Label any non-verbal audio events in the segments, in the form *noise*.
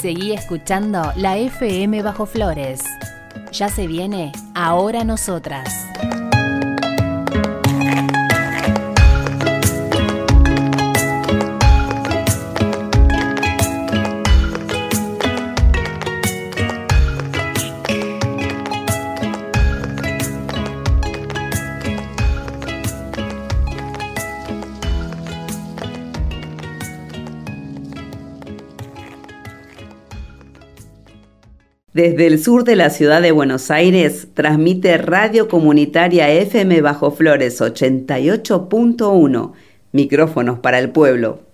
Seguí escuchando la FM Bajo Flores. Ya se viene Ahora Nosotras. Desde el sur de la ciudad de Buenos Aires, transmite Radio Comunitaria FM Bajo Flores 88.1, micrófonos para el pueblo.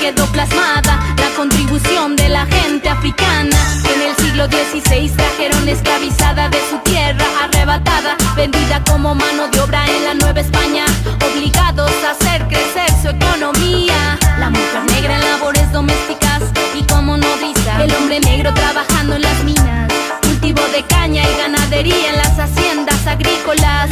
quedó plasmada la contribución de la gente africana. En el siglo XVI trajeron esclavizada de su tierra, arrebatada, vendida como mano de obra en la Nueva España, obligados a hacer crecer su economía. La mujer negra en labores domésticas y como nodriza, el hombre negro trabajando en las minas, cultivo de caña y ganadería en las haciendas agrícolas.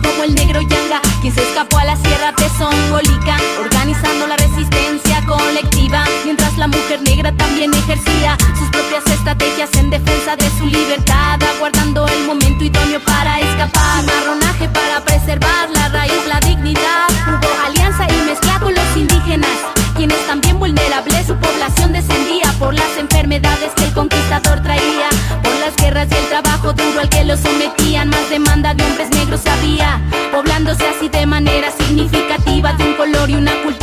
como el Negro Yanga, quien se escapó a la Sierra Tezongolica, organizando la resistencia colectiva, mientras la mujer negra también ejercía sus propias estrategias en defensa de su libertad, aguardando el momento idóneo para escapar, marronaje para preservar la raíz, la dignidad, hubo alianza y mezcla con los indígenas, quienes también vulnerables su población descendía por las enfermedades que el conquistador traía, por las guerras y el trabajo duro al que los sometía poblándose así de manera significativa de un color y una cultura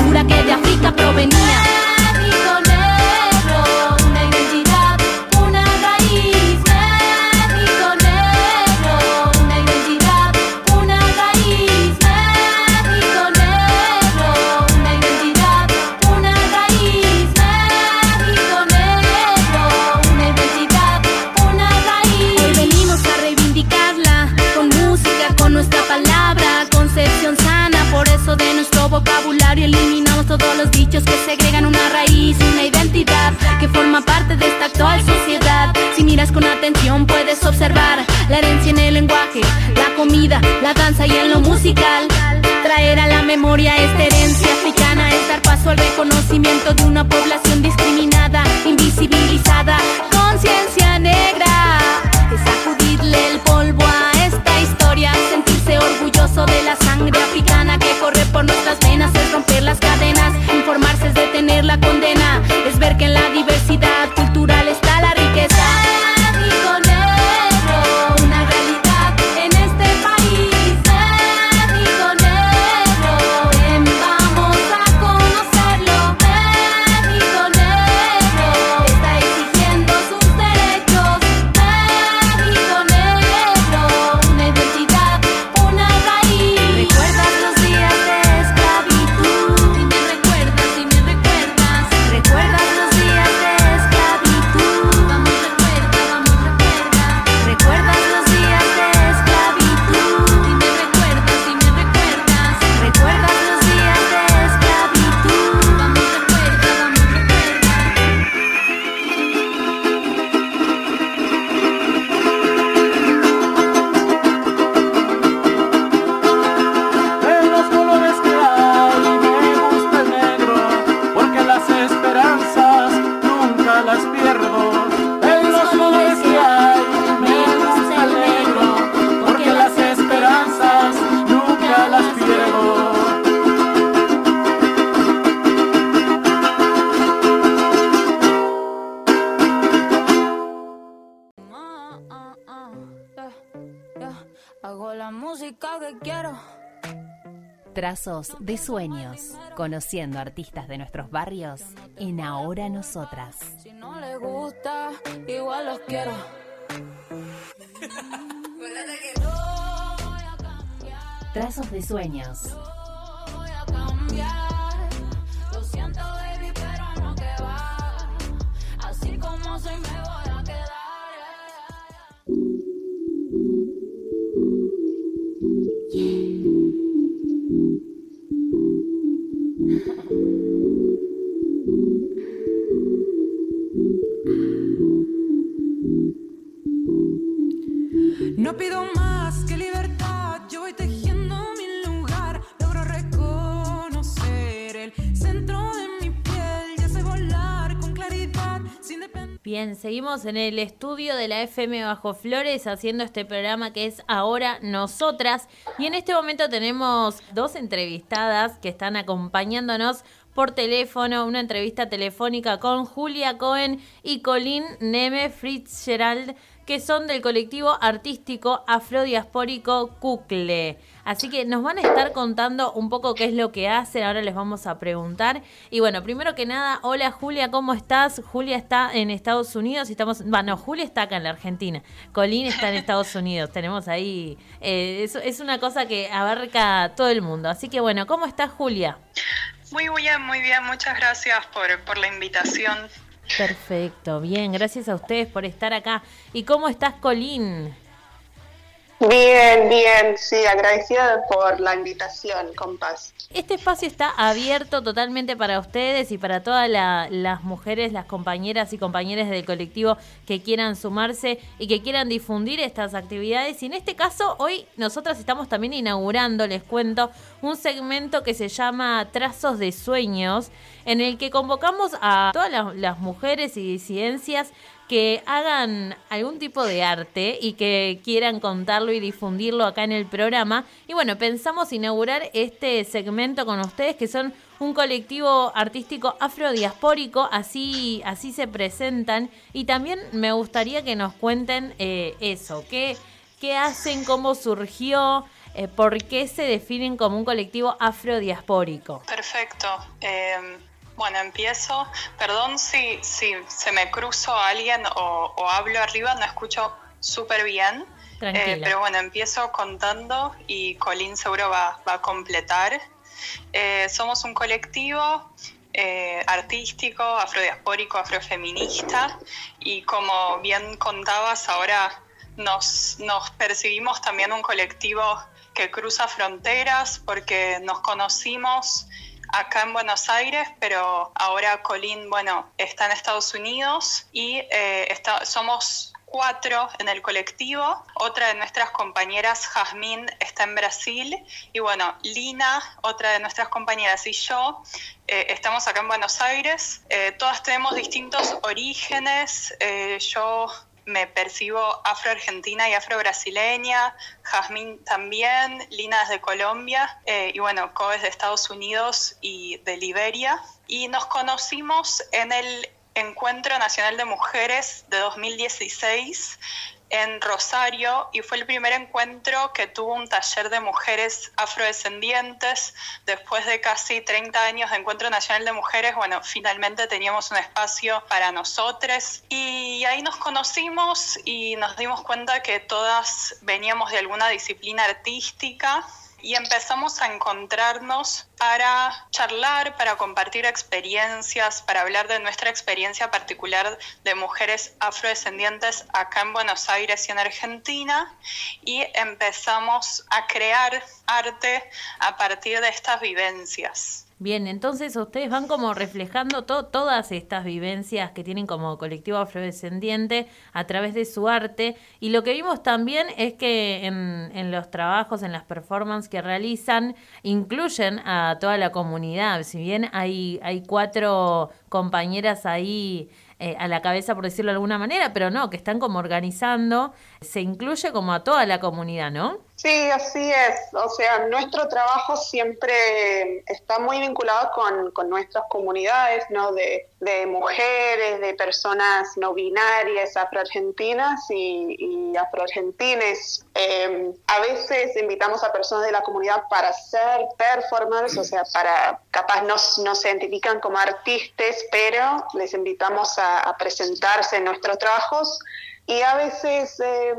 actual sociedad. Si miras con atención puedes observar la herencia en el lenguaje, la comida, la danza y en lo musical. Traer a la memoria esta herencia africana es dar paso al reconocimiento de una población discriminada, invisibilizada, conciencia negra. Es sacudirle el polvo a esta historia, sentirse orgulloso de la sangre africana que corre por nuestras venas, es romper las cadenas, informarse es detener la condena Trazos de sueños, conociendo artistas de nuestros barrios en Ahora Nosotras. Si no le gusta, igual los quiero. Trazos de sueños. No pido más Bien, seguimos en el estudio de la FM Bajo Flores haciendo este programa que es Ahora Nosotras. Y en este momento tenemos dos entrevistadas que están acompañándonos por teléfono, una entrevista telefónica con Julia Cohen y Colin Neme Fitzgerald, que son del colectivo artístico afrodiaspórico Cucle. Así que nos van a estar contando un poco qué es lo que hacen, ahora les vamos a preguntar. Y bueno, primero que nada, hola Julia, ¿cómo estás? Julia está en Estados Unidos y estamos, bueno, Julia está acá en la Argentina, Colin está en Estados Unidos, tenemos ahí, eh, es, es una cosa que abarca todo el mundo. Así que bueno, ¿cómo estás Julia? Muy bien, muy bien. Muchas gracias por, por la invitación. Perfecto, bien, gracias a ustedes por estar acá. ¿Y cómo estás, Colín? Bien, bien, sí, agradecida por la invitación, compás. Este espacio está abierto totalmente para ustedes y para todas la- las mujeres, las compañeras y compañeros del colectivo que quieran sumarse y que quieran difundir estas actividades. Y en este caso, hoy nosotras estamos también inaugurando, les cuento, un segmento que se llama Trazos de Sueños, en el que convocamos a todas las mujeres y disidencias que hagan algún tipo de arte y que quieran contarlo y difundirlo acá en el programa. Y bueno, pensamos inaugurar este segmento con ustedes que son un colectivo artístico afrodiaspórico, así, así se presentan. Y también me gustaría que nos cuenten eh, eso, qué, qué hacen, cómo surgió, eh, por qué se definen como un colectivo afrodiaspórico. Perfecto. Eh, bueno, empiezo. Perdón si, si se me cruzo a alguien o, o hablo arriba, no escucho súper bien. Eh, pero bueno, empiezo contando y Colín seguro va, va a completar. Eh, somos un colectivo eh, artístico, afrodiaspórico, afrofeminista y como bien contabas, ahora nos, nos percibimos también un colectivo que cruza fronteras porque nos conocimos acá en Buenos Aires, pero ahora Colín, bueno, está en Estados Unidos y eh, está- somos cuatro en el colectivo. Otra de nuestras compañeras, Jazmín, está en Brasil. Y bueno, Lina, otra de nuestras compañeras y yo, eh, estamos acá en Buenos Aires. Eh, todas tenemos distintos orígenes. Yo me percibo afro-argentina y afro-brasileña, Jazmín también, Lina es de Colombia eh, y bueno, Co es de Estados Unidos y de Liberia. Y nos conocimos en el Encuentro Nacional de Mujeres de 2016 en Rosario y fue el primer encuentro que tuvo un taller de mujeres afrodescendientes. Después de casi 30 años de Encuentro Nacional de Mujeres, bueno, finalmente teníamos un espacio para nosotros y ahí nos conocimos y nos dimos cuenta que todas veníamos de alguna disciplina artística y empezamos a encontrarnos para charlar, para compartir experiencias, para hablar de nuestra experiencia particular de mujeres afrodescendientes acá en Buenos Aires y en Argentina y empezamos a crear arte a partir de estas vivencias. Bien, entonces ustedes van como reflejando to- todas estas vivencias que tienen como colectivo afrodescendiente a través de su arte. Y lo que vimos también es que en, en los trabajos, en las performances que realizan, incluyen a toda la comunidad. Si bien hay, hay cuatro compañeras ahí eh, a la cabeza, por decirlo de alguna manera, pero no, que están como organizando, se incluye como a toda la comunidad, ¿no? Sí, así es. O sea, nuestro trabajo siempre está muy vinculado con, con nuestras comunidades, ¿no? De, de mujeres, de personas no binarias, afroargentinas y, y afroargentines. Eh, a veces invitamos a personas de la comunidad para ser performers, o sea, para, capaz no, no se identifican como artistas, pero les invitamos a, a presentarse en nuestros trabajos y a veces eh,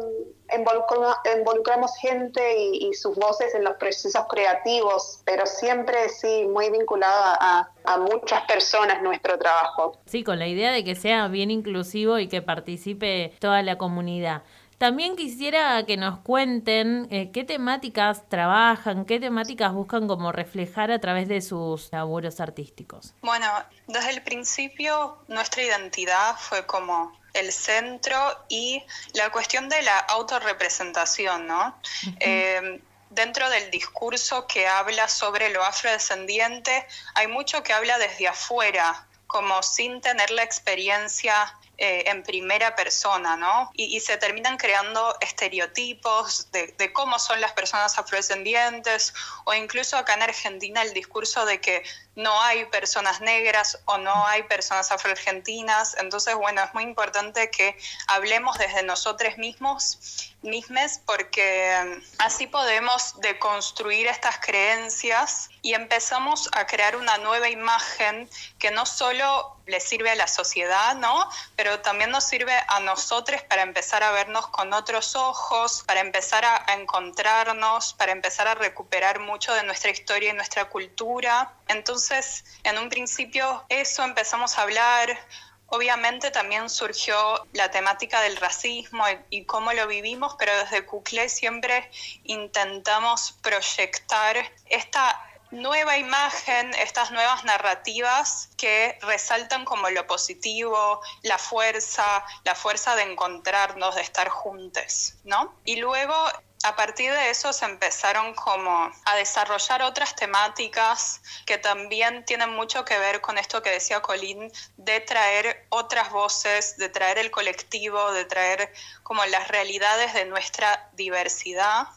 involucra- involucramos gente y, y sus voces en los procesos creativos, pero siempre sí muy vinculado a, a muchas personas nuestro trabajo. Sí, con la idea de que sea bien inclusivo y que participe toda la comunidad. También quisiera que nos cuenten eh, qué temáticas trabajan, qué temáticas buscan como reflejar a través de sus laburos artísticos. Bueno, desde el principio nuestra identidad fue como el centro y la cuestión de la autorrepresentación, ¿no? Eh, dentro del discurso que habla sobre lo afrodescendiente, hay mucho que habla desde afuera, como sin tener la experiencia eh, en primera persona, ¿no? Y, y se terminan creando estereotipos de, de cómo son las personas afrodescendientes, o incluso acá en Argentina el discurso de que no hay personas negras o no hay personas afroargentinas. Entonces, bueno, es muy importante que hablemos desde nosotros mismos, mismes, porque mm, así podemos deconstruir estas creencias y empezamos a crear una nueva imagen que no solo le sirve a la sociedad, ¿no? Pero también nos sirve a nosotros para empezar a vernos con otros ojos, para empezar a, a encontrarnos, para empezar a recuperar mucho de nuestra historia y nuestra cultura. Entonces, en un principio eso empezamos a hablar, Obviamente también surgió la temática del racismo y, y, cómo lo vivimos, pero desde Cuclé siempre intentamos proyectar esta nueva imagen, estas nuevas narrativas que resaltan como lo positivo, la fuerza, la fuerza de encontrarnos, de estar juntos, ¿no? Y luego a partir de eso se empezaron como a desarrollar otras temáticas que también tienen mucho que ver con esto que decía Colín, de traer otras voces, de traer el colectivo, de traer como las realidades de nuestra diversidad.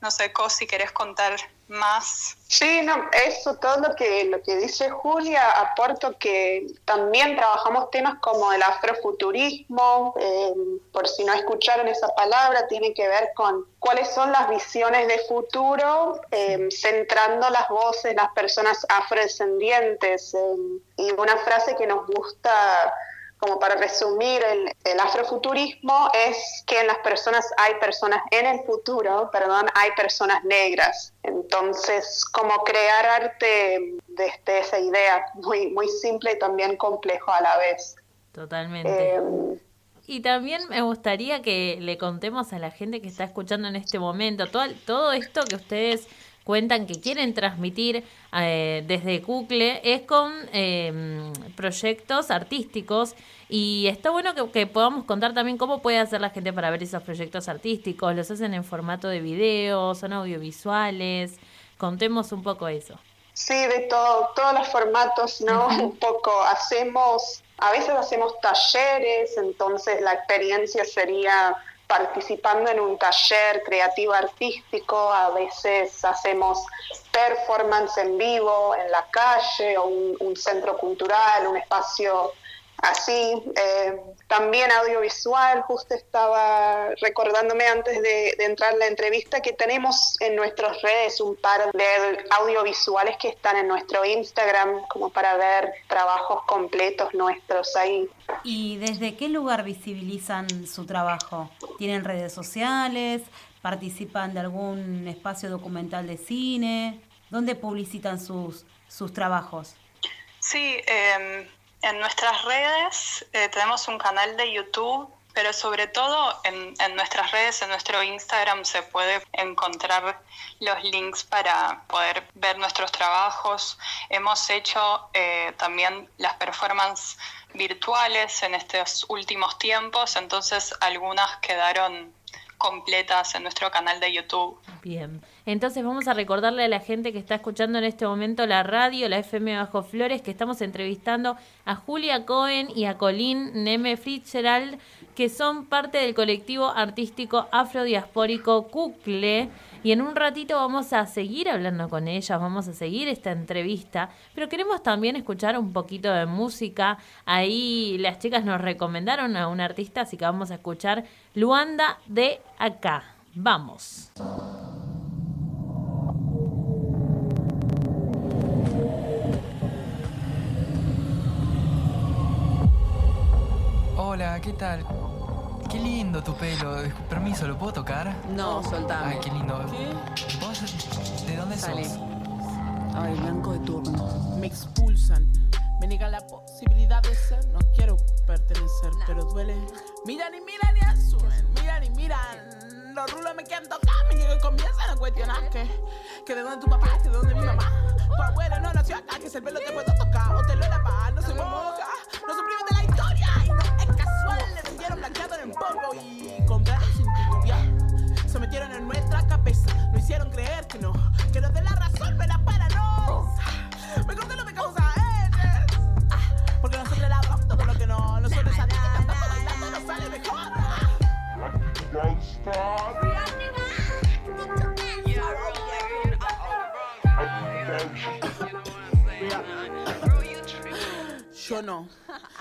No sé, Co, si querés contar más. Sí, no, eso todo lo que lo que dice Julia, aporto que también trabajamos temas como el afrofuturismo, eh, por si no escucharon esa palabra, tiene que ver con cuáles son las visiones de futuro, eh, centrando las voces, las personas afrodescendientes. Eh, y una frase que nos gusta como para resumir el, el, afrofuturismo, es que en las personas hay personas, en el futuro, perdón, hay personas negras. Entonces, como crear arte desde esa idea, muy, muy simple y también complejo a la vez. Totalmente. Eh, y también me gustaría que le contemos a la gente que está escuchando en este momento todo, todo esto que ustedes cuentan que quieren transmitir eh, desde Cucle es con eh, proyectos artísticos. Y está bueno que, que, podamos contar también cómo puede hacer la gente para ver esos proyectos artísticos, los hacen en formato de video, son audiovisuales, contemos un poco eso. Sí, de todo, todos los formatos, ¿no? Un poco hacemos, a veces hacemos talleres, entonces la experiencia sería participando en un taller creativo artístico, a veces hacemos performance en vivo en la calle o un, un centro cultural, un espacio así. Eh, también audiovisual, justo estaba recordándome antes de, de, entrar la entrevista que tenemos en nuestras redes un par de audiovisuales que están en nuestro Instagram como para ver trabajos completos nuestros ahí. ¿Y desde qué lugar visibilizan su trabajo? ¿Tienen redes sociales? ¿Participan de algún espacio documental de cine? ¿Dónde publicitan sus, sus trabajos? Sí, eh en nuestras redes eh, tenemos un canal de YouTube, pero sobre todo en, en, nuestras redes, en nuestro Instagram se puede encontrar los links para poder ver nuestros trabajos. Hemos hecho eh, también las performances virtuales en estos últimos tiempos, entonces algunas quedaron completas en nuestro canal de YouTube. Bien, entonces vamos a recordarle a la gente que está escuchando en este momento la radio, la FM Bajo Flores, que estamos entrevistando a Julia Cohen y a Colin Neme Fitzgerald, que son parte del colectivo artístico afrodiaspórico Cucle. Y en un ratito vamos a seguir hablando con ellas, vamos a seguir esta entrevista, pero queremos también escuchar un poquito de música. Ahí las chicas nos recomendaron a un artista, así que vamos a escuchar Luanda de acá. Vamos. Hola, ¿qué tal? Qué lindo tu pelo. Permiso, ¿lo puedo tocar? No, soltame. Ay, qué lindo. ¿Qué? ¿Vos de dónde Salí. sos? Ay, blanco de turno. Me expulsan. Me niegan la posibilidad de ser. No quiero pertenecer, pero duele. Miran y miran y asumen. Miran y miran. Los rulos me quieren tocar. Me llegan y comienzan a cuestionar que, que de dónde tu papá, que de dónde mi mamá. Tu abuelo no nació acá, que si el pelo te puedo no.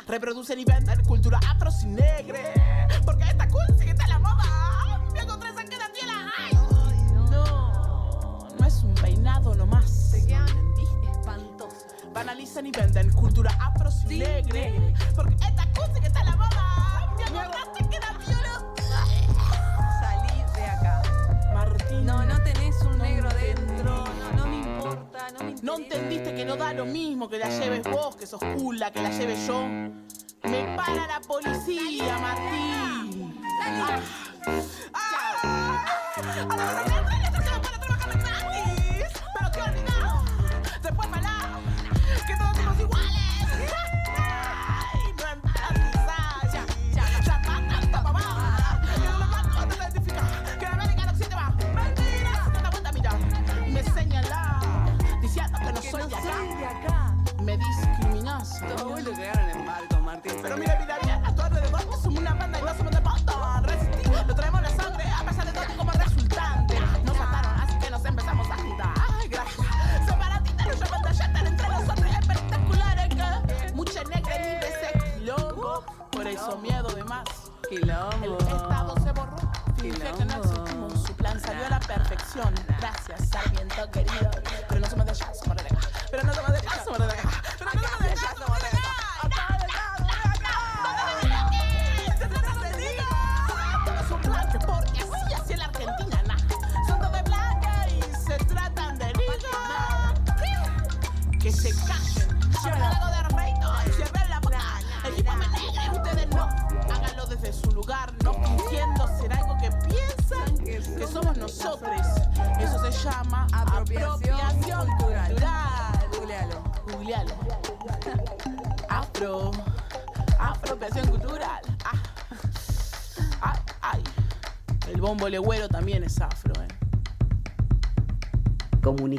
Reproducen y venden cultura afro sin negre. Porque esta cool sí que está la moda. Me encontré esa que la tela. Ay, no. No es un peinado nomás. ¿Te quedan espantosos. Banalizan y venden cultura afro sin negre. Quilombo. El estado se borró. Finge que no existimos. Su plan salió a la perfección. Gracias, Sarmiento querido.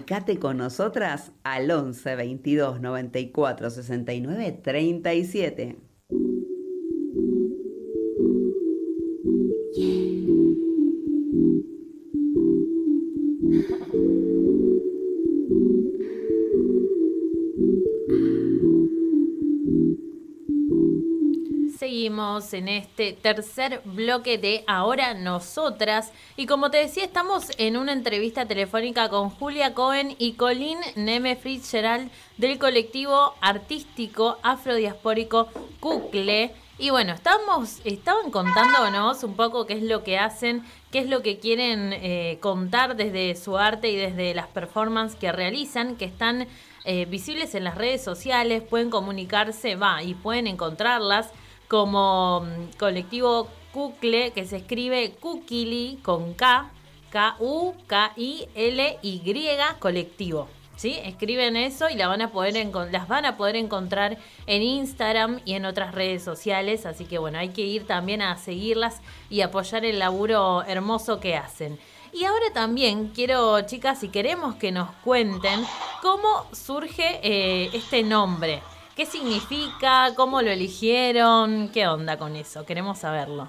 Comunicate con nosotras al 11 22 94 69 37. En este tercer bloque de Ahora Nosotras. Y como te decía, estamos en una entrevista telefónica con Julia Cohen y Colin Neme Fitzgerald del colectivo artístico afrodiaspórico Cucle. Y bueno, estamos, estaban contándonos un poco qué es lo que hacen, qué es lo que quieren eh, contar desde su arte y desde las performances que realizan, que están eh, visibles en las redes sociales, pueden comunicarse, va, y pueden encontrarlas como mm, colectivo Cucle, que se escribe Kukili con K, K-U-K-I-L-Y, colectivo. ¿Sí? Escriben eso y las van a poder encontrar en Instagram y en otras redes sociales. Así que bueno, hay que ir también a seguirlas y apoyar el laburo hermoso que hacen. Y ahora también quiero, chicas, si queremos que nos cuenten cómo surge eh, este nombre. ¿Qué significa? ¿Cómo lo eligieron? ¿Qué onda con eso? Queremos saberlo.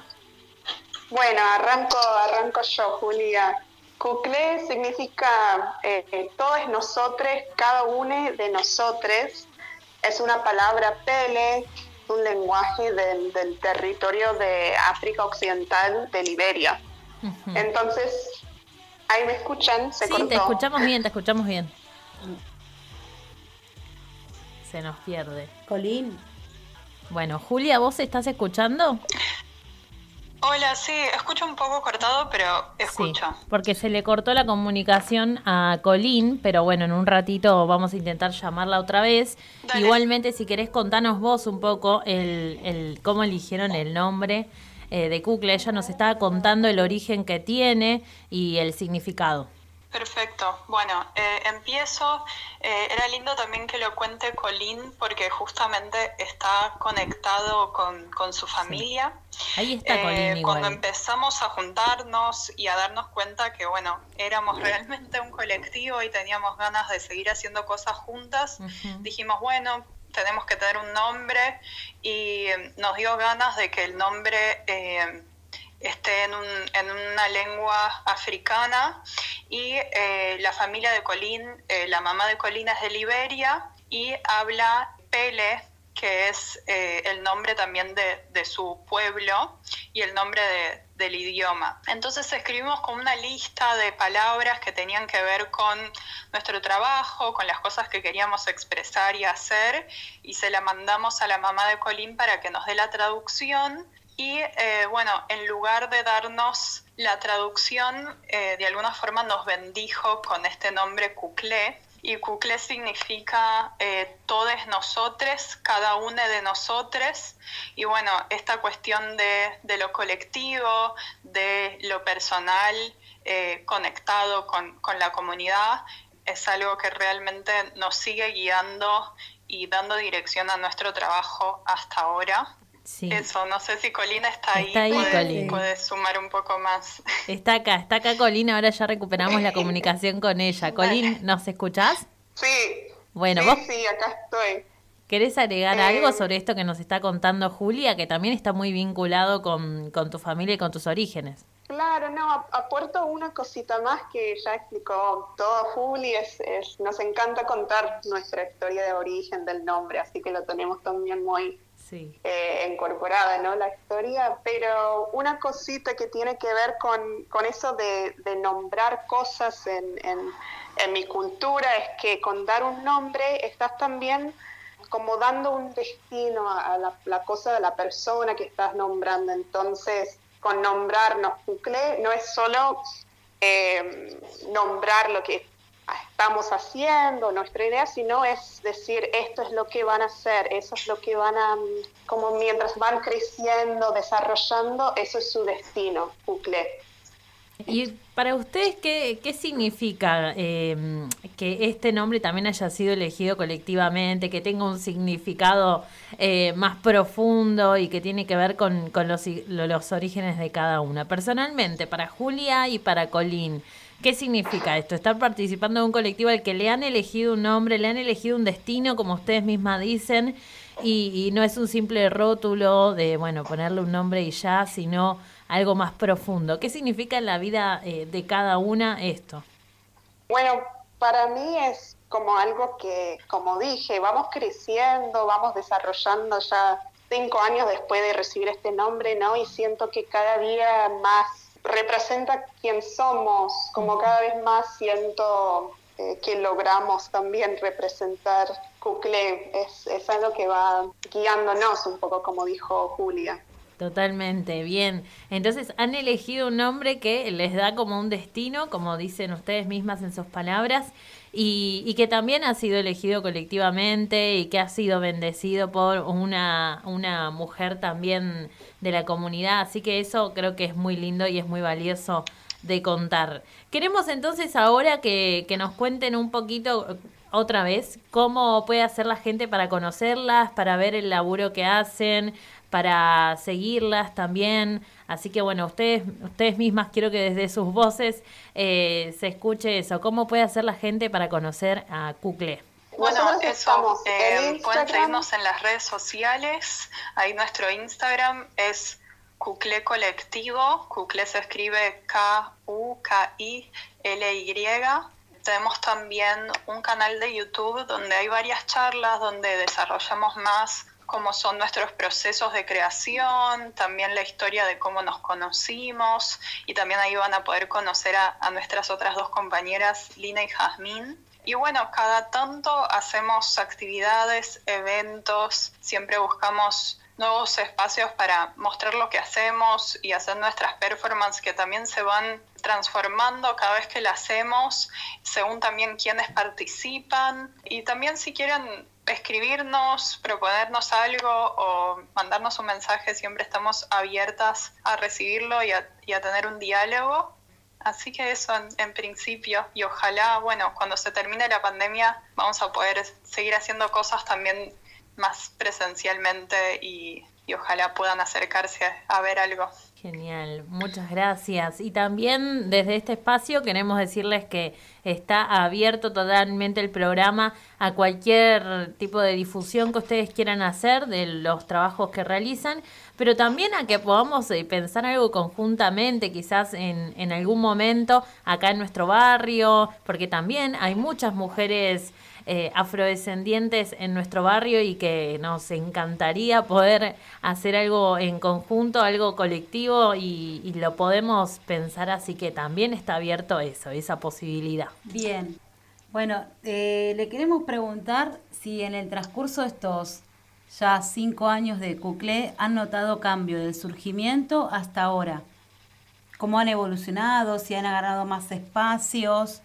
Bueno, arranco, arranco yo, Julia. Cuclé significa eh, eh, todos nosotros, cada uno de nosotros. Es una palabra pele, un lenguaje del, del territorio de África Occidental, de Liberia. Entonces, ahí me escuchan, se Sí, cortó. te escuchamos bien, te escuchamos bien. Se nos pierde. Colín. Bueno, Julia, ¿vos estás escuchando? Hola, sí, escucho un poco cortado, pero Sí, escucho. porque se le cortó la comunicación a Colín, pero bueno, en un ratito vamos a intentar llamarla otra vez. Dale. Igualmente, si querés contanos vos un poco el, el cómo eligieron el nombre eh, de Kukla. Ella nos estaba contando el origen que tiene y el significado. Perfecto. Bueno, eh, empiezo. Eh, era lindo también que lo cuente Colín porque justamente está conectado con, con su familia. Ahí está Eh, Colín cuando igual. empezamos a juntarnos y a darnos cuenta que, bueno, éramos realmente un colectivo y teníamos ganas de seguir haciendo cosas juntas, dijimos, bueno, tenemos que tener un nombre y eh, nos dio ganas de que el nombre eh, esté en, un- en una lengua africana y eh, la familia de Colín, eh, la mamá de Colín es de Liberia y habla Pele, que es eh, el nombre también de, su pueblo y el nombre de- del idioma. Entonces escribimos con una lista de palabras que tenían que ver con nuestro trabajo, con las cosas que queríamos expresar y hacer, y se la mandamos a la mamá de Colín para que nos dé la traducción. Y eh, bueno, en lugar de darnos la traducción, eh, de alguna forma nos bendijo con este nombre Cuclé. Y Cuclé significa eh, todos nosotros, cada uno de nosotros. Y bueno, esta cuestión de, de lo colectivo, de lo personal, eh, conectado con, con la comunidad, es algo que realmente nos sigue guiando y dando dirección a nuestro trabajo hasta ahora. Sí. Eso, no sé si Colina está ahí, Está ahí, puede, Colina. puede sumar un poco más. *laughs* Está acá, está acá Colín, ahora ya recuperamos la comunicación con ella. Colín, ¿nos escuchás? Sí, Bueno, sí, vos sí, acá estoy. ¿Querés agregar Eh, algo sobre esto que nos está contando Julia, que también está muy vinculado con, con tu familia y con tus orígenes? Claro, no, ap- aporto una cosita más que ya explicó todo Juli, es, es- nos encanta contar nuestra historia de origen del nombre, así que lo tenemos también muy Eh, incorporada, ¿no? La historia, pero una cosita que tiene que ver con, con eso de, de nombrar cosas en, en, mi cultura es que con dar un nombre estás también como dando un destino a, la, cosa de la persona que estás nombrando. Entonces, con nombrarnos Pucle no es solo eh, nombrar lo que estamos haciendo, nuestra idea, sino es decir, esto es lo que van a hacer, eso es lo que van a, mm, como mientras van creciendo, desarrollando, eso es su destino, Pucle. ¿Y para ustedes qué, qué significa eh, que este nombre también haya sido elegido colectivamente, que tenga un significado eh, más profundo y que tiene que ver con, con los, los orígenes de cada una? Personalmente, para Julia y para Colín, ¿qué significa esto? Estar participando de un colectivo al que le han elegido un nombre, le han elegido un destino, como ustedes mismas dicen, y, y no es un simple rótulo de, bueno, ponerle un nombre y ya, sino algo más profundo. ¿Qué significa en la vida eh, de cada una esto? Bueno, para mí es como algo que, como dije, vamos creciendo, vamos desarrollando ya cinco años después de recibir este nombre, ¿no? Y siento que cada día más representa quién somos, como cada vez más siento eh, que logramos también representar Cuclé. Es, es algo que va guiándonos un poco, como dijo Julia. Totalmente, bien. Entonces han elegido un nombre que les da como un destino, como dicen ustedes mismas en sus palabras, y, y que también ha sido elegido colectivamente y que ha sido bendecido por una, una mujer también de la comunidad. Así que eso creo que es muy lindo y es muy valioso de contar. Queremos entonces ahora que, que nos cuenten un poquito eh, otra vez cómo puede hacer la gente para conocerlas, para ver el laburo que hacen, para seguirlas también. Así que bueno, ustedes, ustedes mismas quiero que desde sus voces eh, se escuche eso. ¿Cómo puede hacer la gente para conocer a Cucle? Bueno, eso, eh, en pueden seguirnos en las redes sociales. Ahí nuestro Instagram es Cucle Colectivo. Cucle se escribe LY. Tenemos también un canal de YouTube donde hay varias charlas donde desarrollamos más cómo son nuestros procesos de creación, también la historia de cómo nos conocimos y también ahí van a poder conocer a, nuestras otras dos compañeras, Lina y Jazmín. Y bueno, cada tanto hacemos actividades, eventos, siempre buscamos nuevos espacios para mostrar lo que hacemos y hacer nuestras performances que también se van transformando cada vez que la hacemos, según también quienes participan. Y también si quieren escribirnos, proponernos algo o mandarnos un mensaje, siempre estamos abiertas a recibirlo y a, tener un diálogo. Así que eso en, en, principio y ojalá, bueno, cuando se termine la pandemia vamos a poder seguir haciendo cosas también más presencialmente y, ojalá puedan acercarse a ver algo. Genial, muchas gracias. Y también desde este espacio queremos decirles que está abierto totalmente el programa a cualquier tipo de difusión que ustedes quieran hacer de los trabajos que realizan, pero también a que podamos eh, pensar algo conjuntamente, quizás en, en algún momento acá en nuestro barrio, porque también hay muchas mujeres eh, afrodescendientes en nuestro barrio y que nos encantaría poder hacer algo en conjunto, algo colectivo y, lo podemos pensar así que también está abierto eso, esa posibilidad. Bien. Bueno, eh, le queremos preguntar si en el transcurso de estos ya cinco años de Cuclé han notado cambio del surgimiento hasta ahora. ¿Cómo han evolucionado? ¿Si han agarrado más espacios?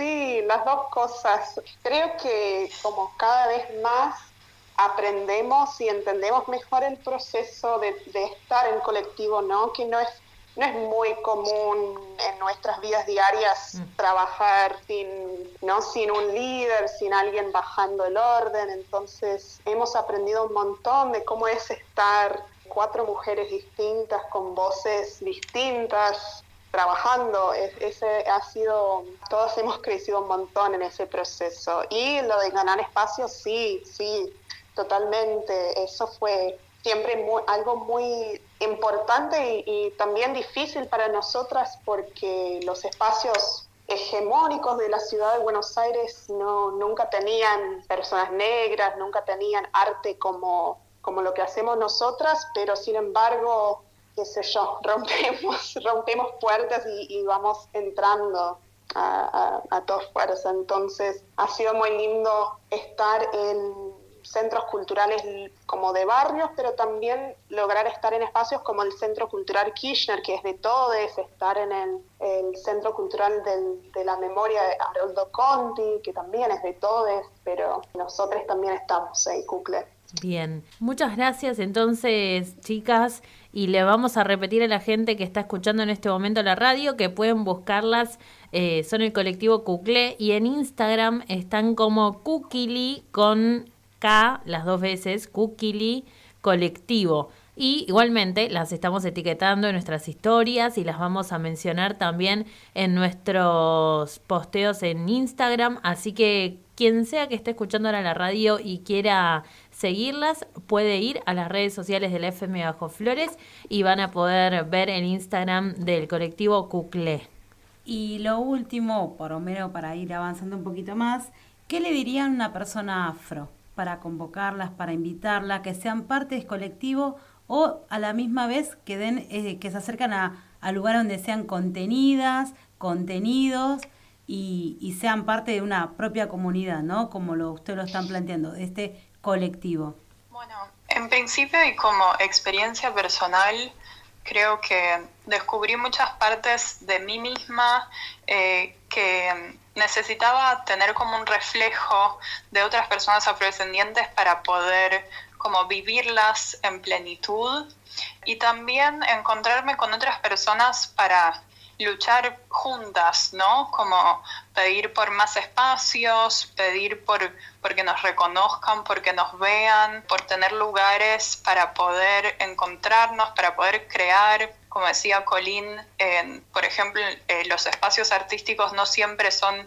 Sí, las dos cosas. Creo que como cada vez más aprendemos y entendemos mejor el proceso de, de estar en colectivo, ¿no? Que no es no es muy común en nuestras vidas diarias mm. trabajar sin, ¿no? sin un líder, sin alguien bajando el orden. Entonces hemos aprendido un montón de cómo es estar cuatro mujeres distintas, con voces distintas, trabajando. ese ha sido, todos hemos crecido un montón en ese proceso. Y lo de ganar espacio, sí, sí, totalmente. Eso fue siempre algo muy importante y, y, también difícil para nosotras porque los espacios hegemónicos de la ciudad de Buenos Aires no, nunca tenían personas negras, nunca tenían arte como, como lo que hacemos nosotras, pero sin embargo, qué sé yo, *laughs* rompemos, rompemos puertas y, vamos entrando a, a, a todas fuerzas. Entonces ha sido muy lindo estar en centros culturales como de barrios, pero también lograr estar en espacios como el Centro Cultural Kirchner, que es de todos, estar en el, Centro Cultural de la Memoria de Haroldo Conti, que también es de todos, pero nosotros también estamos ahí, Cucle. Bien, muchas gracias entonces, chicas, y le vamos a repetir a la gente que está escuchando en este momento la radio que pueden buscarlas, eh, son el colectivo Cucle, y en Instagram están como Kukili con K, las dos veces, Kukili Colectivo. Y igualmente las estamos etiquetando en nuestras historias y las vamos a mencionar también en nuestros posteos en Instagram. Así que quien sea que esté escuchando ahora la radio y quiera seguirlas, puede ir a las redes sociales de la FM Bajo Flores y van a poder ver el Instagram del colectivo Cucle. Y lo último, por lo menos para ir avanzando un poquito más, ¿qué le dirían a una persona afro? para convocarlas, para invitarlas, que sean parte del colectivo o a la misma vez que, den, eh, que se acercan a, a lugares donde sean contenidas, contenidos y, sean parte de una propia comunidad, ¿no? Como lo, usted lo están planteando, este colectivo. Bueno, en principio y como experiencia personal, creo que descubrí muchas partes de mí misma eh, que necesitaba tener como un reflejo de otras personas afrodescendientes para poder como vivirlas en plenitud y también encontrarme con otras personas para luchar juntas, ¿no? Como pedir por más espacios, pedir por, por que nos reconozcan, porque nos vean, por tener lugares para poder encontrarnos, para poder crear. Como decía Colín, por ejemplo, eh, los espacios artísticos no siempre son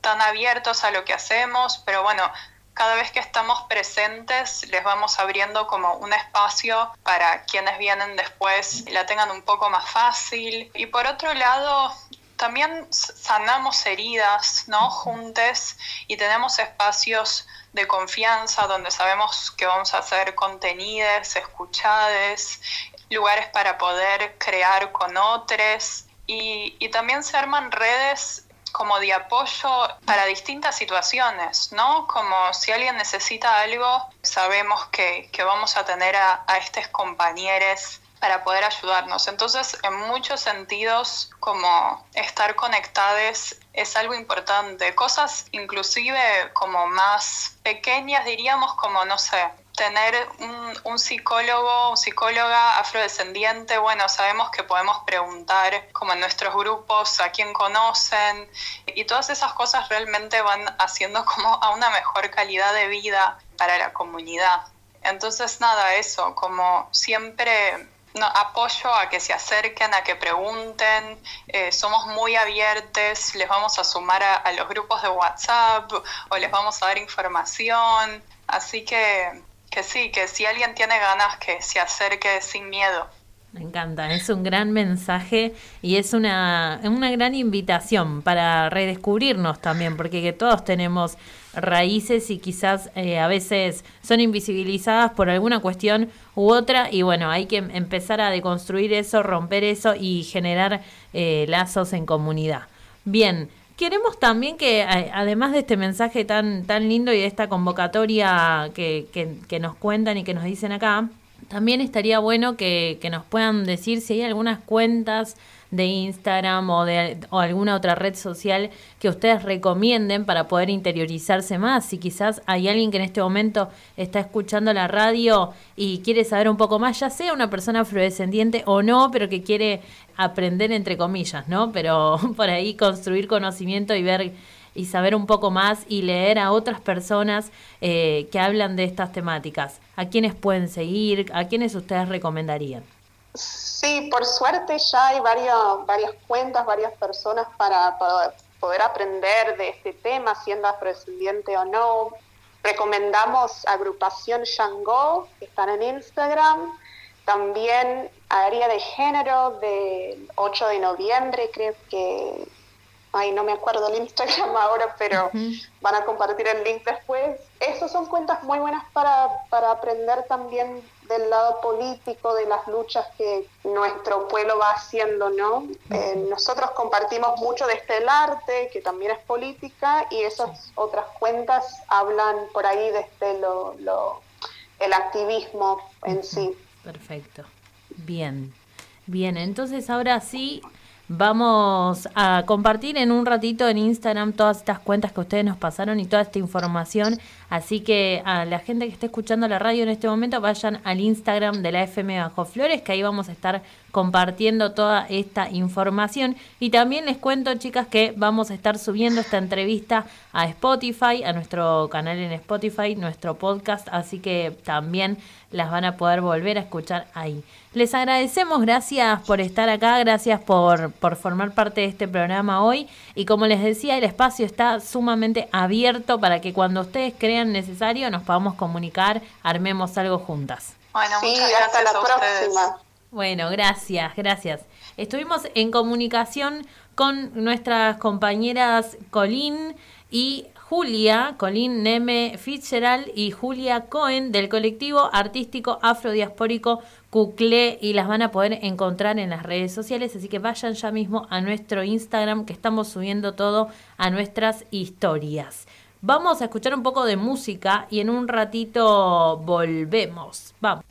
tan abiertos a lo que hacemos, pero bueno, cada vez que estamos presentes les vamos abriendo como un espacio para quienes vienen después la tengan un poco más fácil. Y por otro lado, también sanamos heridas, ¿no? Juntes y tenemos espacios de confianza donde sabemos que vamos a hacer contenidos, escuchades, lugares para poder crear con otros y, y también se arman redes como de apoyo para distintas situaciones, ¿no? Como si alguien necesita algo, sabemos que, que vamos a tener a, a estos compañeros para poder ayudarnos. Entonces, en muchos sentidos, como estar conectados es algo importante. Cosas inclusive como más pequeñas, diríamos, como, no sé, tener un, psicólogo, un psicóloga afrodescendiente, bueno, sabemos que podemos preguntar como en nuestros grupos a quién conocen y todas esas cosas realmente van haciendo como a una mejor calidad de vida para la comunidad. Entonces, nada, eso, como siempre apoyo a que se acerquen, a que pregunten. Eh, somos muy abiertos, les vamos a sumar a, los grupos de WhatsApp o les vamos a dar información. Así que, que sí, que si alguien tiene ganas, que se acerque sin miedo. Me encanta, es un gran mensaje y es una, una gran invitación para redescubrirnos también, porque que todos tenemos raíces y quizás eh, a veces son invisibilizadas por alguna cuestión u otra y bueno, hay que empezar a deconstruir eso, romper eso y generar eh, lazos en comunidad. Bien, queremos también que además de este mensaje tan, tan lindo y de esta convocatoria que, que, nos cuentan y que nos dicen acá, también estaría bueno que, que, nos puedan decir si hay algunas cuentas de Instagram o de o alguna otra red social que ustedes recomienden para poder interiorizarse más. Si quizás hay alguien que en este momento está escuchando la radio y quiere saber un poco más, ya sea una persona afrodescendiente o no, pero que quiere aprender entre comillas, ¿no? Pero *laughs* por ahí construir conocimiento y ver y saber un poco más y leer a otras personas eh, que hablan de estas temáticas. ¿A quiénes pueden seguir? ¿A quiénes ustedes recomendarían? Sí, por suerte ya hay varias, varias cuentas, varias personas para, para poder aprender de este tema, siendo afrodescendiente o no. Recomendamos agrupación Shango, que están en Instagram. También área de género del 8 de noviembre, creo que ay, no me acuerdo el Instagram *laughs* ahora, pero uh -huh. van a compartir el link después. Esas son cuentas muy buenas para, para aprender también del lado político, de las luchas que nuestro pueblo va haciendo, ¿no? Uh -huh. eh, nosotros compartimos mucho desde el arte, que también es política, y esas otras cuentas hablan por ahí desde lo, lo el activismo en sí. Perfecto. Bien. Bien, entonces ahora sí Vamos a compartir en un ratito en Instagram todas estas cuentas que ustedes nos pasaron y toda esta información. Así que a la gente que esté escuchando la radio en este momento, vayan al Instagram de la FM Bajo Flores, que ahí vamos a estar compartiendo toda esta información. Y también les cuento, chicas, que vamos a estar subiendo esta entrevista a Spotify, a nuestro canal en Spotify, nuestro podcast. Así que también las van a poder volver a escuchar ahí. Les agradecemos, gracias por estar acá, gracias por, por formar parte de este programa hoy. Y como les decía, el espacio está sumamente abierto para que cuando ustedes crean necesario nos podamos comunicar, armemos algo juntas. Bueno, sí, muchas gracias hasta la a próxima. Bueno, gracias, gracias. Estuvimos en comunicación con nuestras compañeras Colín y Julia, Colín Neme Fitzgerald y Julia Cohen del colectivo artístico afrodiaspórico Cuclé y las van a poder encontrar en las redes sociales, así que vayan ya mismo a nuestro Instagram que estamos subiendo todo a nuestras historias. Vamos a escuchar un poco de música y en un ratito volvemos. Vamos.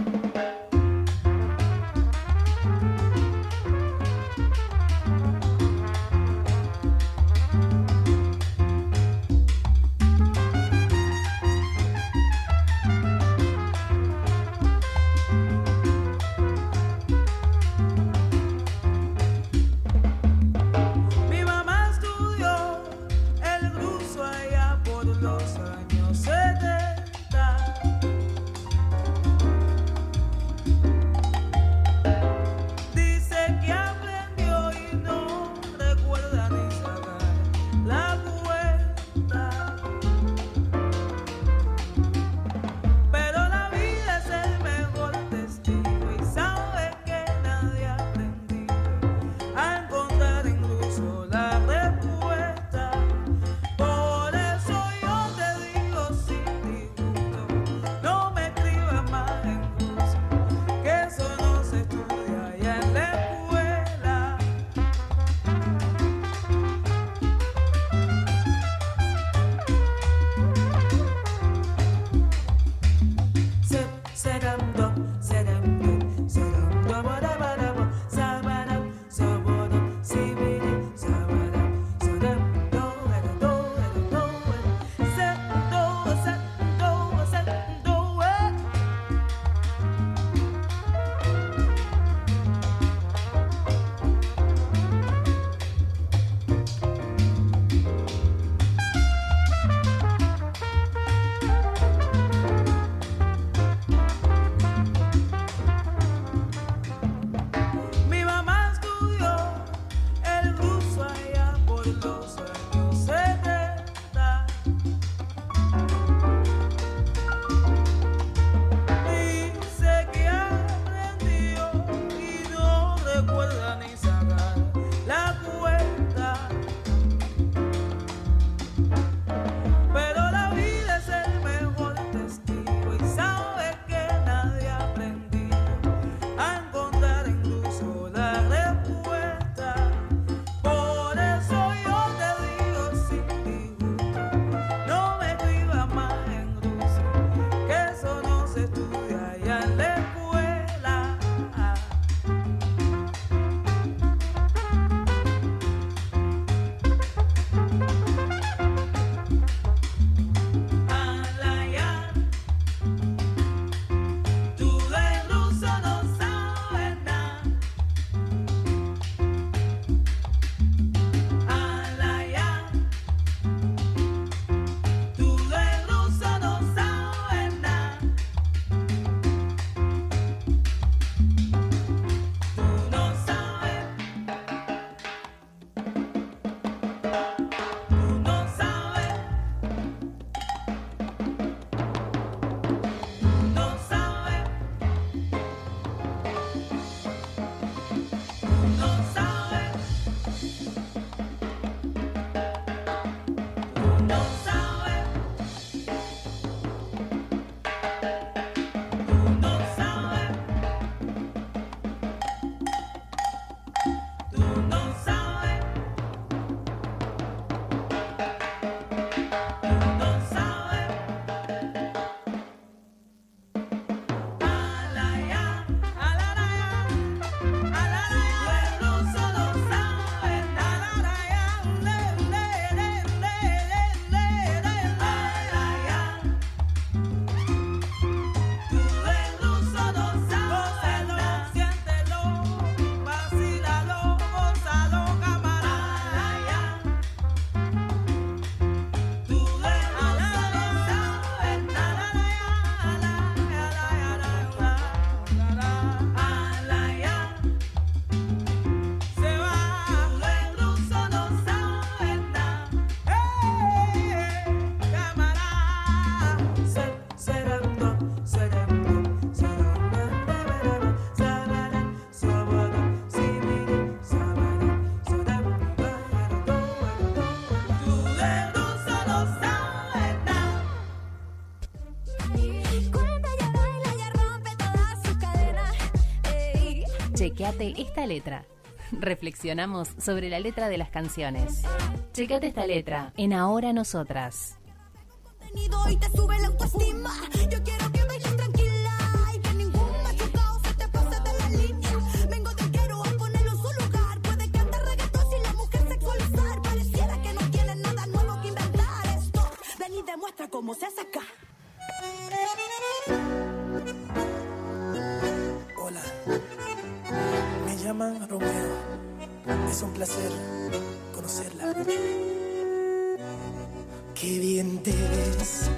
Esta letra. *laughs* Reflexionamos sobre la letra de las canciones. Chequeate esta letra en Ahora Nosotras. demuestra cómo se hace un placer conocerla. Qué bien te ves,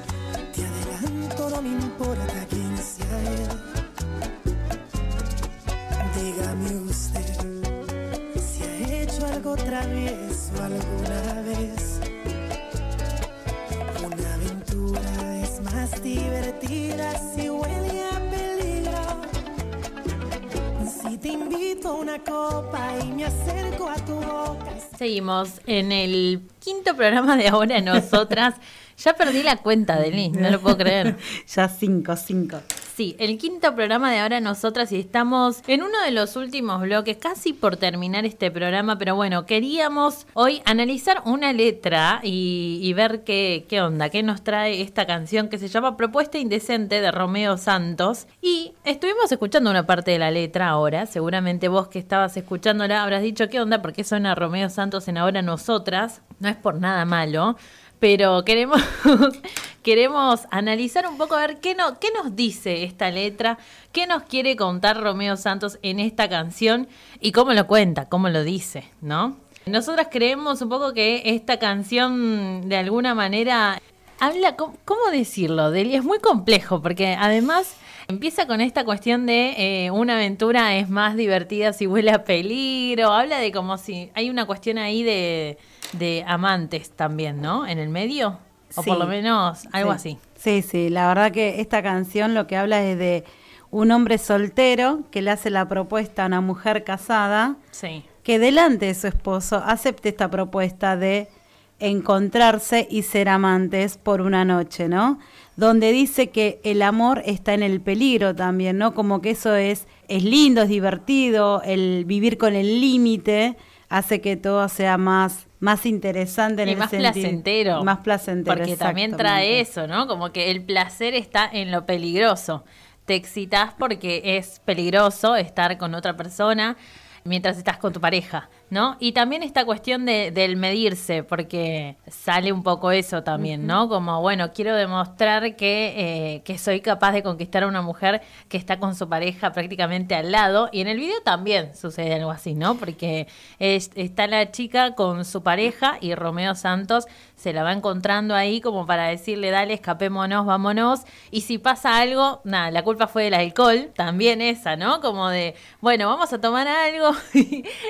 Seguimos en el quinto programa de Ahora Nosotras. Ya perdí la cuenta, Denis, no lo puedo creer. *laughs* ya cinco, cinco. Sí, el quinto programa de Ahora Nosotras y estamos en uno de los últimos bloques, casi por terminar este programa, pero bueno, queríamos hoy analizar una letra y, y ver qué, qué onda, qué nos trae esta canción que se llama Propuesta Indecente de Romeo Santos. Y estuvimos escuchando una parte de la letra ahora, seguramente vos que estabas escuchándola habrás dicho qué onda, porque suena Romeo Santos en Ahora Nosotras, no es por nada malo pero queremos, *laughs* queremos analizar un poco a ver qué, no, qué nos dice esta letra, qué nos quiere contar Romeo Santos en esta canción y cómo lo cuenta, cómo lo dice, ¿no? Nosotras creemos un poco que esta canción de alguna manera habla, ¿cómo, decirlo? Deli? Es muy complejo porque además empieza con esta cuestión de eh, una aventura es más divertida si huele a peligro, habla de como si hay una cuestión ahí de, de amantes también, ¿no? En el medio, o Sí. por lo menos algo Sí. así. Sí, sí, la verdad que esta canción lo que habla es de un hombre soltero que le hace la propuesta a una mujer casada Sí. que delante de su esposo acepte esta propuesta de encontrarse y ser amantes por una noche, ¿no? Donde dice que el amor está en el peligro también, ¿no? Como que eso es, es lindo, es divertido, el vivir con el límite hace que todo sea más, más interesante en Y el más sentido- placentero. Más placentero. Porque también trae eso, ¿no? Como que el placer está en lo peligroso. Te excitas porque es peligroso estar con otra persona mientras estás con tu pareja, ¿no? Y también esta cuestión de, del medirse, porque sale un poco eso también, ¿no? Como, bueno, quiero demostrar que, eh, que soy capaz de conquistar a una mujer que está con su pareja prácticamente al lado. Y en el video también sucede algo así, ¿no? Porque es- está la chica con su pareja y Romeo Santos se la va encontrando ahí como para decirle, dale, escapémonos, vámonos. Y si pasa algo, nada, la culpa fue del alcohol, también esa, ¿no? Como de, bueno, vamos a tomar algo. *laughs*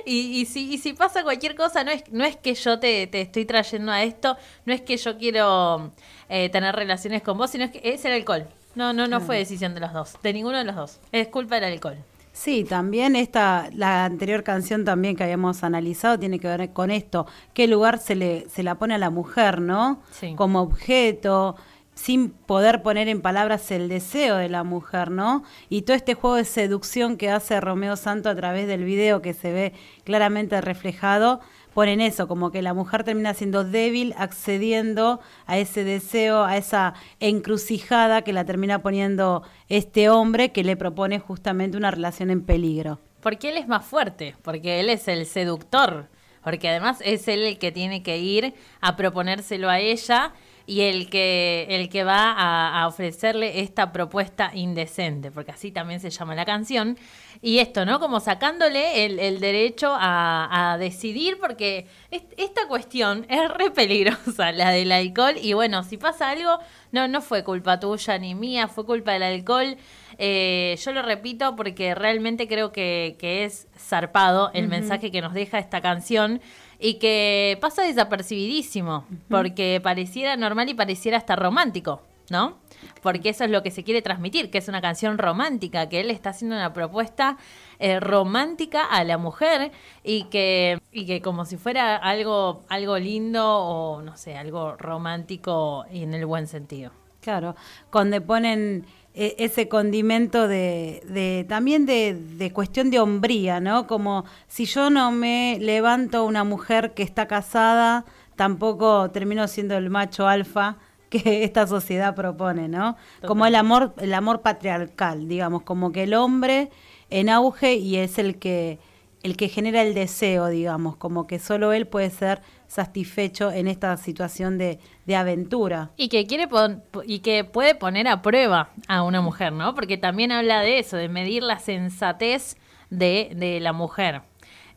y, y si, y si pasa cualquier cosa, no es, no es que yo te, te estoy trayendo a esto, no es que yo quiero eh, tener relaciones con vos, sino es que es el alcohol. No, no, no fue decisión de los dos, de ninguno de los dos. Es culpa del alcohol. Sí, también esta, la anterior canción también que habíamos analizado tiene que ver con esto, qué lugar se le, se la pone a la mujer, ¿no? Sí. Como objeto, sin poder poner en palabras el deseo de la mujer, ¿no? Y todo este juego de seducción que hace Romeo Santo a través del video que se ve claramente reflejado, ponen eso, como que la mujer termina siendo débil accediendo a ese deseo, a esa encrucijada que la termina poniendo este hombre que le propone justamente una relación en peligro. Porque él es más fuerte, porque él es el seductor, porque además es él el que tiene que ir a proponérselo a ella y el que, el que va a, a ofrecerle esta propuesta indecente, porque así también se llama la canción. Y esto, ¿no? Como sacándole el, el derecho a, a decidir, porque est- esta cuestión es re peligrosa, la del alcohol. Y bueno, si pasa algo, no, no fue culpa tuya ni mía, fue culpa del alcohol. Eh, yo lo repito porque realmente creo que, que es zarpado el mensaje que nos deja esta canción y que pasa desapercibidísimo porque pareciera normal y pareciera hasta romántico, ¿no? Porque eso es lo que se quiere transmitir, que es una canción romántica, que él está haciendo una propuesta eh, romántica a la mujer y que, y que como si fuera algo, algo lindo o no sé, algo romántico y en el buen sentido. Claro, cuando ponen ese condimento de, de- también de, de cuestión de hombría, ¿no? Como si yo no me levanto una mujer que está casada, tampoco termino siendo el macho alfa que *laughs* esta sociedad propone, ¿no? Como el amor, el amor patriarcal, digamos, como que el hombre en auge y es el que el que genera el deseo, digamos, como que solo él puede ser satisfecho en esta situación de, de aventura. Y que quiere pon- y que puede poner a prueba a una mujer, ¿no? Porque también habla de eso, de medir la sensatez de, de la mujer.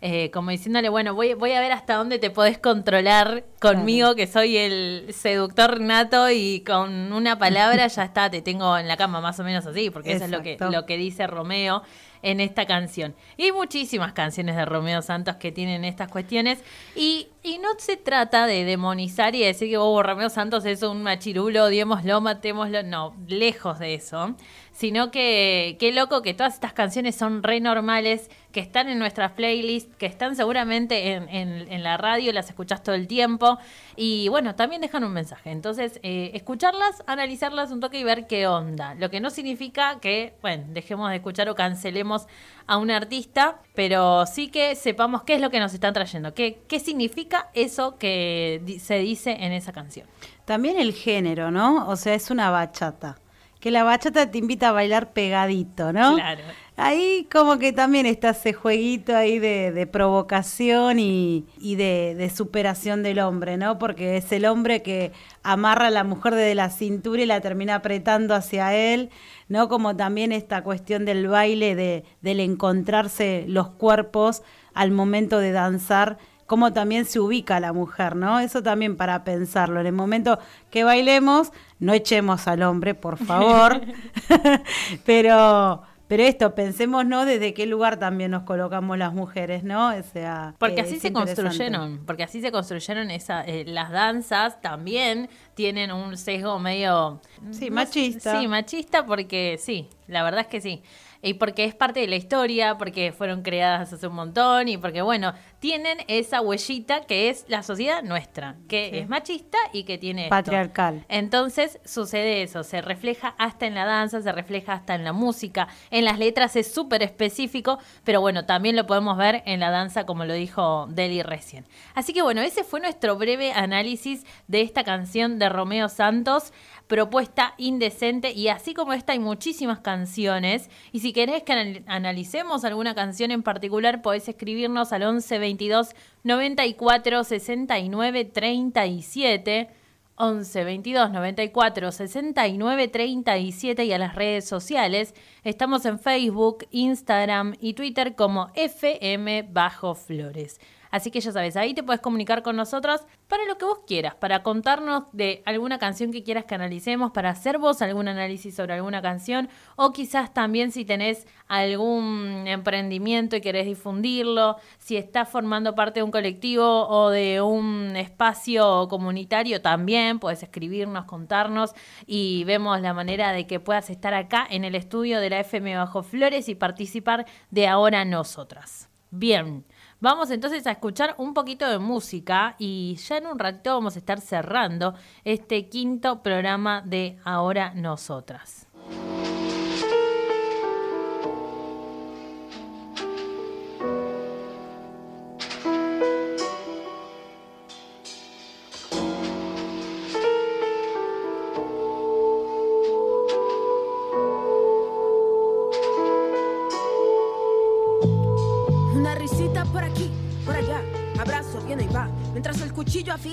Eh, como diciéndole, bueno, voy, voy a ver hasta dónde te podés controlar conmigo, que soy el seductor nato y con una palabra ya está, te tengo en la cama, más o menos así, porque eso es lo que, lo que dice Romeo en esta canción. Y hay muchísimas canciones de Romeo Santos que tienen estas cuestiones. Y, y no se trata de demonizar y decir que oh, Romeo Santos es un machirulo, odiémoslo, matémoslo. No, lejos de eso. Sino que qué loco que todas estas canciones son re normales, que están en nuestras playlists, que están seguramente en, la radio, las escuchás todo el tiempo. Y bueno, también dejan un mensaje. Entonces, eh, escucharlas, analizarlas un toque y ver qué onda. Lo que no significa que, bueno, dejemos de escuchar o cancelemos a un artista, pero sí que sepamos qué es lo que nos están trayendo, qué, qué significa eso que se dice en esa canción. También el género, ¿no? O sea, es una bachata. Que la bachata te invita a bailar pegadito, ¿no? Claro. Ahí como que también está ese jueguito ahí de, de provocación y, y de, de superación del hombre, ¿no? Porque es el hombre que amarra a la mujer desde la cintura y la termina apretando hacia él, ¿no? Como también esta cuestión del baile, de, del encontrarse los cuerpos al momento de danzar cómo también se ubica la mujer, ¿no? Eso también para pensarlo. En el momento que bailemos, no echemos al hombre, por favor. *laughs* *laughs* pero, pero esto, pensemos, ¿no? Desde qué lugar también nos colocamos las mujeres, ¿no? O sea, Porque eh, así se construyeron, porque así se construyeron esa, eh, las danzas también tienen un sesgo medio... Sí, no machista. sé- Sí, machista porque sí, la verdad es que sí. Y porque es parte de la historia, porque fueron creadas hace un montón y porque, bueno, tienen esa huellita que es la sociedad nuestra, que Sí. es machista y que tiene esto. Patriarcal. Entonces sucede eso, se refleja hasta en la danza, se refleja hasta en la música, en las letras es súper específico, pero bueno, también lo podemos ver en la danza como lo dijo Deli recién. Así que bueno, ese fue nuestro breve análisis de esta canción de Romeo Santos, propuesta indecente y así como esta hay muchísimas canciones y si querés que anal- analicemos alguna canción en particular podés escribirnos al 11 22 94 69 37 11 22 94 69 37 y a las redes sociales. Estamos en Facebook, Instagram y Twitter como FM Bajo Flores. Así que ya sabes, ahí te puedes comunicar con nosotros para lo que vos quieras, para contarnos de alguna canción que quieras que analicemos, para hacer vos algún análisis sobre alguna canción o quizás también si tenés algún emprendimiento y querés difundirlo, si estás formando parte de un colectivo o de un espacio comunitario también, puedes escribirnos, contarnos y vemos la manera de que puedas estar acá en el estudio de la FM Bajo Flores y participar de Ahora Nosotras. Bien. Vamos entonces a escuchar un poquito de música y ya en un ratito vamos a estar cerrando este quinto programa de Ahora Nosotras.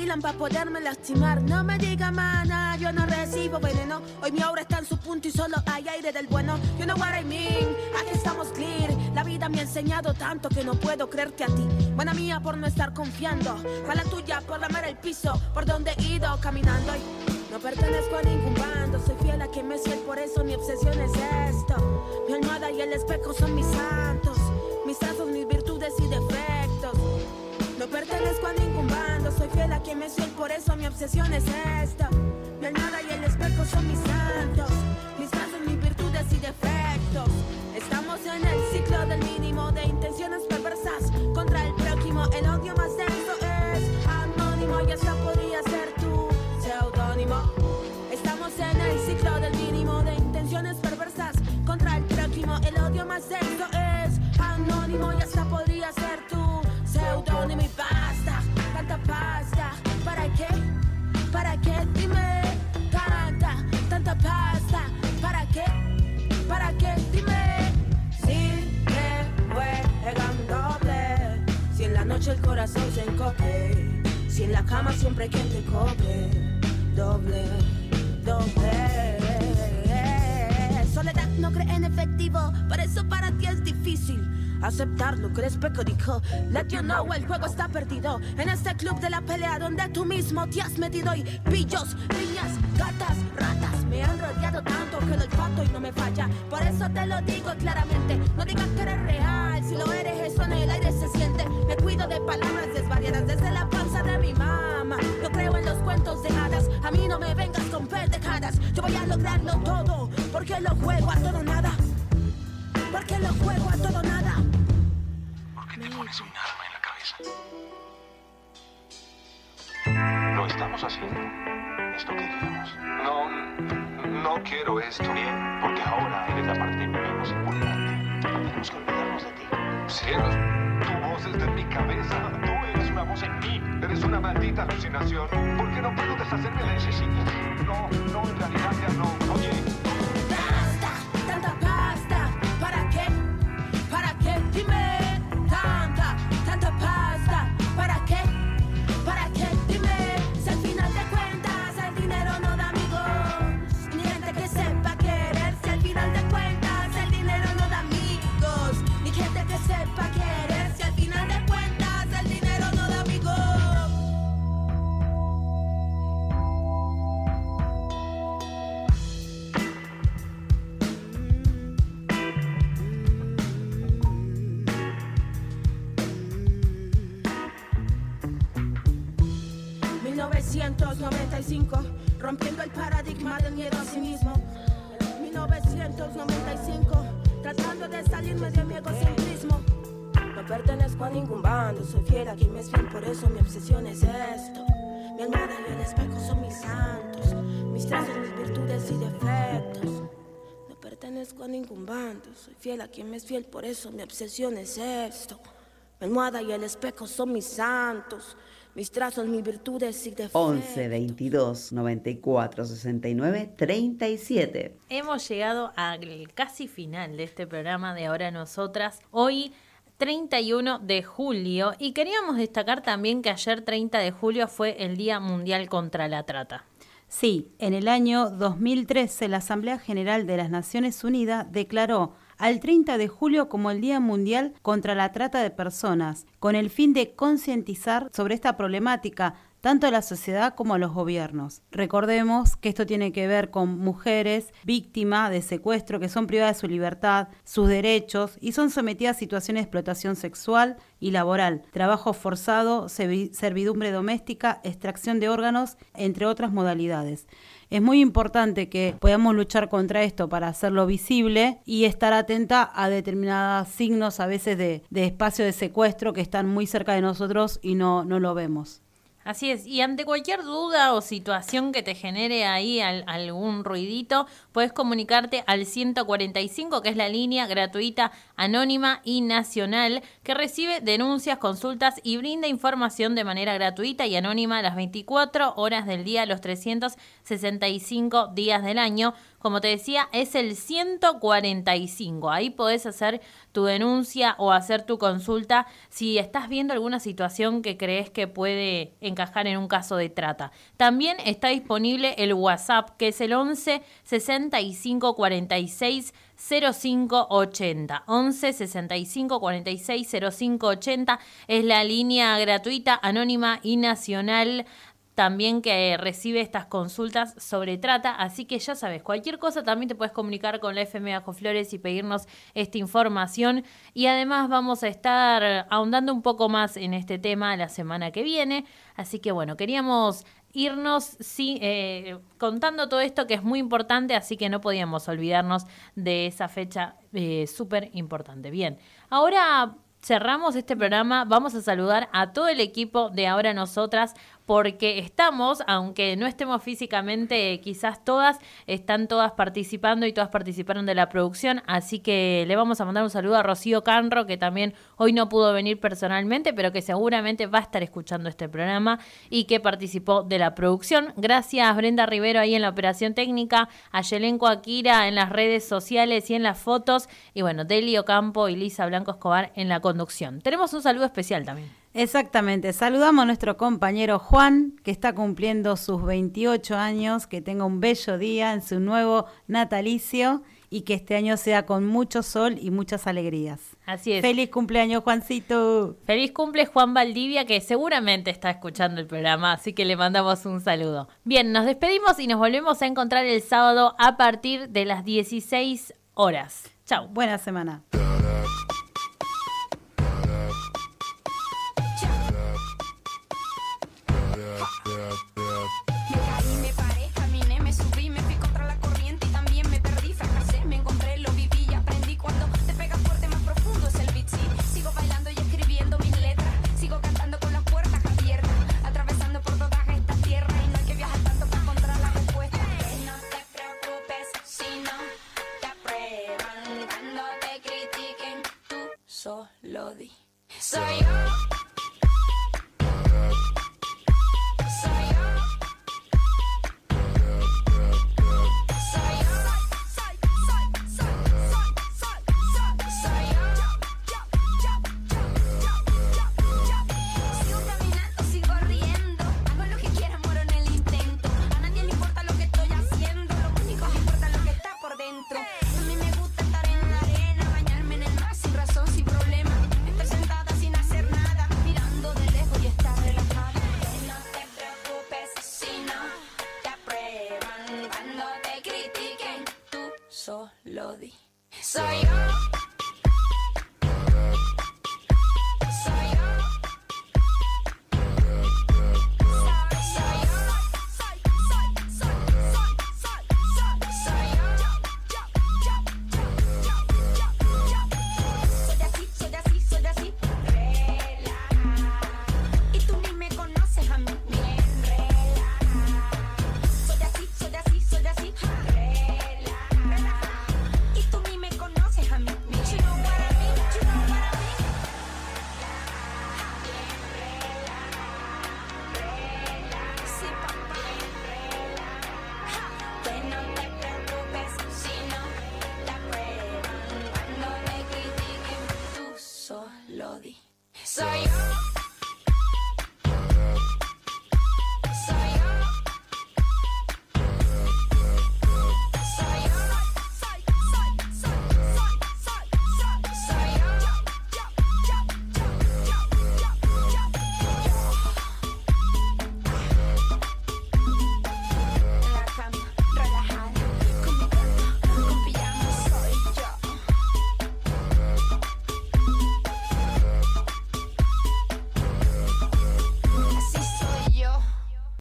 Afilan para poderme lastimar. No me diga mana, yo no recibo veneno. Hoy mi aura está en su punto y solo hay aire del bueno. You know what I mean, aquí estamos clear. La vida me ha enseñado tanto que no puedo creerte a ti. Buena mía por no estar confiando. A la tuya por lamer el piso, por donde he ido caminando. Y no pertenezco a ningún bando, soy fiel a quien me soy, por eso mi obsesión es esto. Mi almohada y el espejo son mis santos, mis trazos, mis virtudes y defectos. No pertenezco a ningún bando, soy fiel a quien me soy, por eso mi obsesión es esta. Mi almohada y el espejo son mis santos, mis trazos, mis virtudes y defectos. Estamos en el ciclo del mínimo de intenciones perversas contra el prójimo. El odio más denso es anónimo y esta podría ser tu seudónimo. Estamos en el ciclo del mínimo de intenciones perversas más sexo es anónimo y la noche el corazón se encoge, si en la cama siempre hay quien te coge, doble, doble. Soledad no cree en efectivo, por eso para ti es difícil. Aceptarlo, crees dijo Let you know, el juego está perdido En este club de la pelea donde tú mismo te has metido Y pillos, niñas, gatas, ratas Me han rodeado tanto que lo olfato y no me falla Por eso te lo digo claramente No digas que eres real, si lo eres eso en el aire se siente Me cuido de palabras desvariadas desde la panza de mi mamá No creo en los cuentos de hadas A mí no me vengas con pendejadas Yo voy a lograrlo todo Porque lo juego a todo nada porque lo juego a todo nada. ¿Por qué te pones un arma en la cabeza? Lo estamos haciendo. Es lo que queremos. No, quiero esto. Bien, porque ahora eres la parte más importante. Tenemos que olvidarnos de ti. Cielos, tu voz es de mi cabeza. Tú eres una voz en mí. Eres una maldita alucinación. Porque no puedo deshacerme de ese sitio. No, no, en realidad ya no. Fiel a quien me es fiel, por eso mi obsesión es esto. Mi almohada y el espejo son mis santos, mis trazos, mis virtudes y defectos. 11 22 94 69 37. Hemos llegado al casi final de este programa de Ahora Nosotras. Hoy 31 de julio y queríamos destacar también que ayer 30 de julio fue el Día Mundial contra la Trata. Sí, en el año 2013 la Asamblea General de las Naciones Unidas declaró al 30 de julio como el Día Mundial contra la Trata de Personas, con el fin de concientizar sobre esta problemática tanto a la sociedad como a los gobiernos. Recordemos que esto tiene que ver con mujeres víctimas de secuestro que son privadas de su libertad, sus derechos y son sometidas a situaciones de explotación sexual y laboral, trabajo forzado, servi- servidumbre doméstica, extracción de órganos, entre otras modalidades. Es muy importante que podamos luchar contra esto para hacerlo visible y estar atenta a determinados signos a veces de, de espacio de secuestro que están muy cerca de nosotros y no, no lo vemos. Así es, y ante cualquier duda o situación que te genere ahí al- algún ruidito, puedes comunicarte al 145, que es la línea gratuita, anónima y nacional, que recibe denuncias, consultas y brinda información de manera gratuita y anónima las 24 horas del día, los 365 días del año. Como te decía, es el 145. Ahí podés hacer tu denuncia o hacer tu consulta si estás viendo alguna situación que crees que puede encajar en un caso de trata. También está disponible el WhatsApp, que es el 11 65 46 0580. 11 65 46 0580 es la línea gratuita, anónima y nacional también que recibe estas consultas sobre trata, así que ya sabes, cualquier cosa también te puedes comunicar con la FM Bajo Flores y pedirnos esta información. Y además vamos a estar ahondando un poco más en este tema la semana que viene, así que bueno, queríamos irnos sí, eh, contando todo esto que es muy importante, así que no podíamos olvidarnos de esa fecha eh, súper importante. Bien, ahora cerramos este programa. Vamos a saludar a todo el equipo de Ahora Nosotras porque estamos, aunque no estemos físicamente, quizás todas, están todas participando y todas participaron de la producción, así que le vamos a mandar un saludo a Rocío Canro, que también hoy no pudo venir personalmente, pero que seguramente va a estar escuchando este programa y que participó de la producción. Gracias Brenda Rivero ahí en la operación técnica, a Yelenko Akira en las redes sociales y en las fotos, y bueno, Delio Campo y Lisa Blanco Escobar en la conducción. Tenemos un saludo especial también. Exactamente. Saludamos a nuestro compañero Juan, que está cumpliendo sus 28 años, que tenga un bello día en su nuevo natalicio y que este año sea con mucho sol y muchas alegrías. Así es. Feliz cumpleaños, Juancito. Feliz cumple Juan Valdivia, que seguramente está escuchando el programa, así que le mandamos un saludo. Bien, nos despedimos y nos volvemos a encontrar el sábado a partir de las 16 horas. Chau. Buena semana.